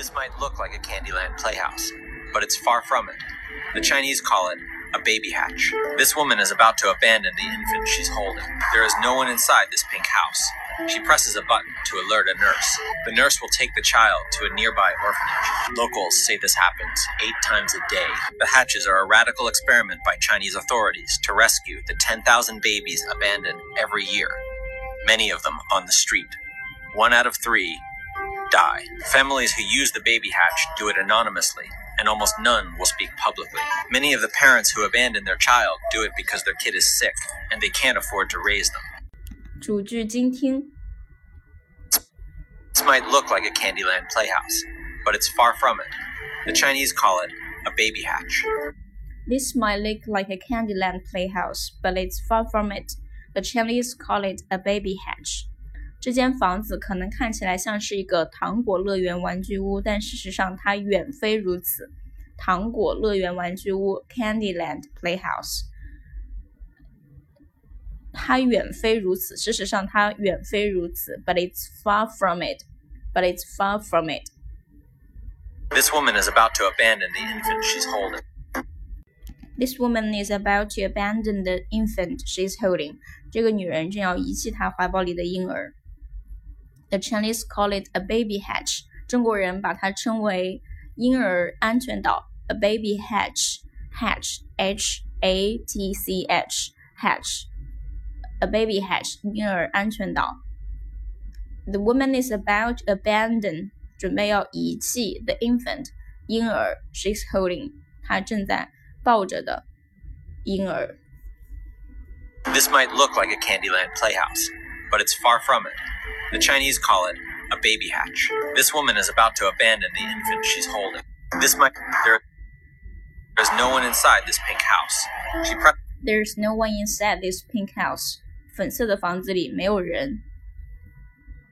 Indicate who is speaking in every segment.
Speaker 1: This might look like a Candyland playhouse, but it's far from it. The Chinese call it a baby hatch. This woman is about to abandon the infant she's holding. There is no one inside this pink house. She presses a button to alert a nurse. The nurse will take the child to a nearby orphanage. Locals say this happens eight times a day. The hatches are a radical experiment by Chinese authorities to rescue the 10,000 babies abandoned every year, many of them on the street. One out of three die. Families who use the baby hatch do it anonymously, and almost none will speak publicly. Many of the parents who abandon their child do it because their kid is sick and they can't afford to raise them.
Speaker 2: 主句精听
Speaker 1: This might look like a Candyland playhouse, but it's far from it. The Chinese call it a baby hatch.
Speaker 2: This might look like a Candyland playhouse, but it's far from it. The Chinese call it a baby hatch. 这间房子可能看起来像是一个糖果乐园玩具屋，但事实上它远非如此。糖果乐园玩具屋 （Candyland Playhouse），它远非如此。事实上，它远非如此。But it's far from it. But it's far from it.
Speaker 1: This woman is about to abandon the infant she's holding.
Speaker 2: This woman is about to abandon the infant she's holding. 这个女人正要遗弃她怀抱里的婴儿。 The Chinese call it a baby hatch. 中国人把它称为婴儿安全岛。A baby hatch, hatch, H A T C H, hatch. A baby hatch, 婴儿安全岛。The woman is about to abandon. 准备要遗弃 the infant 婴儿 she's holding 她正在抱着的婴儿。
Speaker 1: This might look like a Candyland playhouse, but it's far from it. The Chinese call it a baby hatch. This woman is about to abandon the infant she's holding. This might there there's no one inside this pink house. She pre-
Speaker 2: There's no one inside this pink house. 粉色的房子里没有人。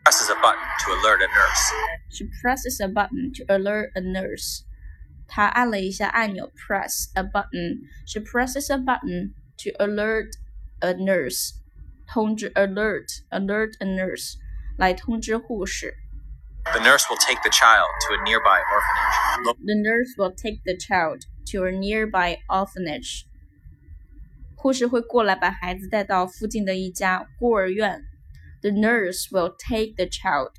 Speaker 1: presses a button to alert a nurse.
Speaker 2: She presses a button to alert a nurse. 她按了一下按钮，press a button. She presses a button to alert a nurse. 通知 alert alert a nurse 来通知护士。
Speaker 1: The nurse will take the child to a nearby orphanage. Look,
Speaker 2: The nurse will take the child to a nearby orphanage. 护士会过来把孩子带到附近的一家孤儿院。The nurse will take the child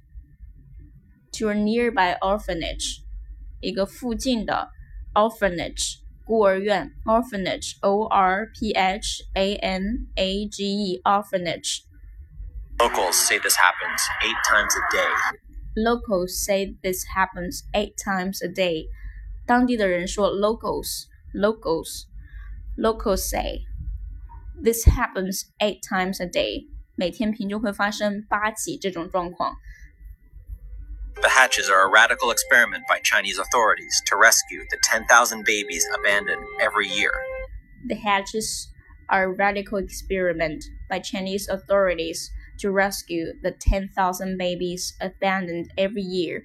Speaker 2: to a nearby orphanage. 一个附近的 orphanage 孤儿院 orphanage O R P H A N A G E orphanage.
Speaker 1: locals say this happens eight times a day.
Speaker 2: Locals say this happens eight times a day. 当地的人说，locals locals locals say this happens eight times a day. 每天平均会发生八起这种状况。
Speaker 1: The hatches are a radical experiment by Chinese authorities to rescue the 10,000 babies abandoned every year.
Speaker 2: The hatches are a radical experiment by Chinese authorities to rescue the 10,000 babies abandoned every year。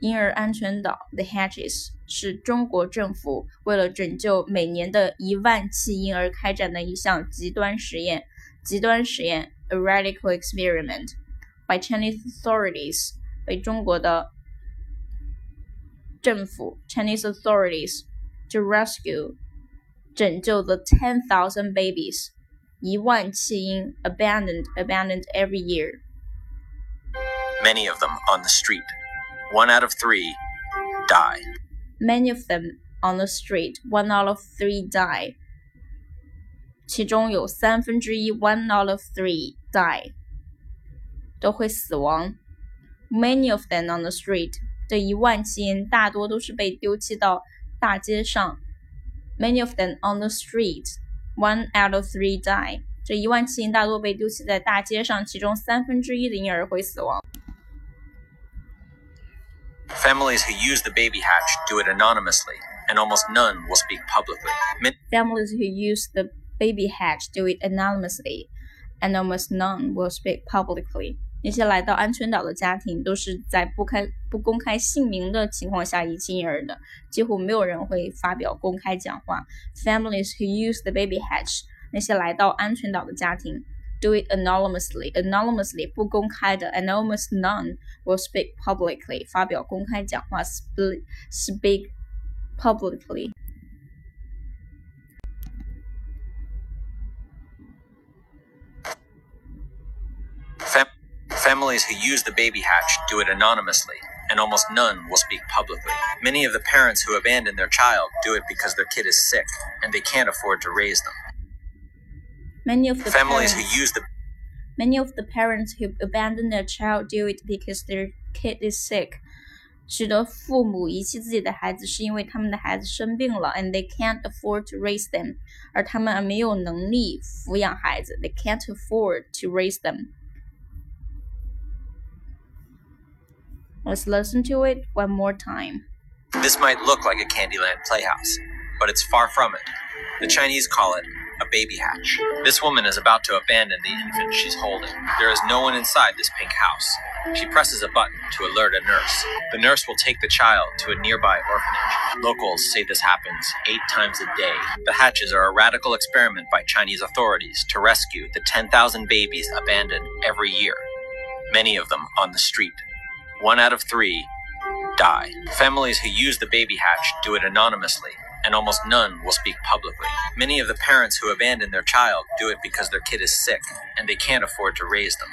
Speaker 2: 婴儿安全岛 The Hatches 是中国政府为了拯救每年的一万起婴儿开展的一项极端实验。极端实验 A Radical Experiment by Chinese authorities 被中国的政府 Chinese authorities to rescue 拯救 the ten thousand babies 一万弃婴 abandoned abandoned every year.
Speaker 1: Many of them on the street. One out of three die.
Speaker 2: Many of them on the street. One out of three die. 其中有三分之一 one out of three die 都会死亡。Many of them on the street. 这一万弃婴大多都是被丢弃到大街上。Many of them on the street. One out of three die. 这一万弃婴大多被丢弃在大街上，其中三分之一的婴儿会死亡。
Speaker 1: Families who use the baby hatch do it anonymously, and almost none will speak publicly. Min-
Speaker 2: Families who use the baby hatch do it anonymously, and almost none will speak publicly. 那些来到安全岛的家庭都是在不开不公开姓名的情况下遗弃婴儿的，几乎没有人会发表公开讲话。Families who use the baby hatch，那些来到安全岛的家庭 do it anonymously，anonymously 不公开的，and almost none will speak publicly，发表公开讲话，speak speak publicly。
Speaker 1: families who use the baby hatch do it anonymously, and almost none will speak publicly. Many of the parents who abandon their child do it because their kid is sick and they can't afford to raise them.
Speaker 2: Many of the
Speaker 1: Families
Speaker 2: parents,
Speaker 1: who use the
Speaker 2: many of the parents who abandon their child do it because their kid is sick. 许多父母遗弃自己的孩子，是因为他们的孩子生病了，and they can't afford to raise them，而他们没有能力抚养孩子，they can't afford to raise them。 Let's listen to it one more time.
Speaker 1: This might look like a Candyland playhouse, but it's far from it. The Chinese call it a baby hatch. This woman is about to abandon the infant she's holding. There is no one inside this pink house. She presses a button to alert a nurse. The nurse will take the child to a nearby orphanage. Locals say this happens eight times a day. The hatches are a radical experiment by Chinese authorities to rescue the 10,000 babies abandoned every year, many of them on the street. One out of three die. Families who use the baby hatch do it anonymously, and almost none will speak publicly. Many of the parents who abandon their child do it because their kid is sick and they can't afford to raise them.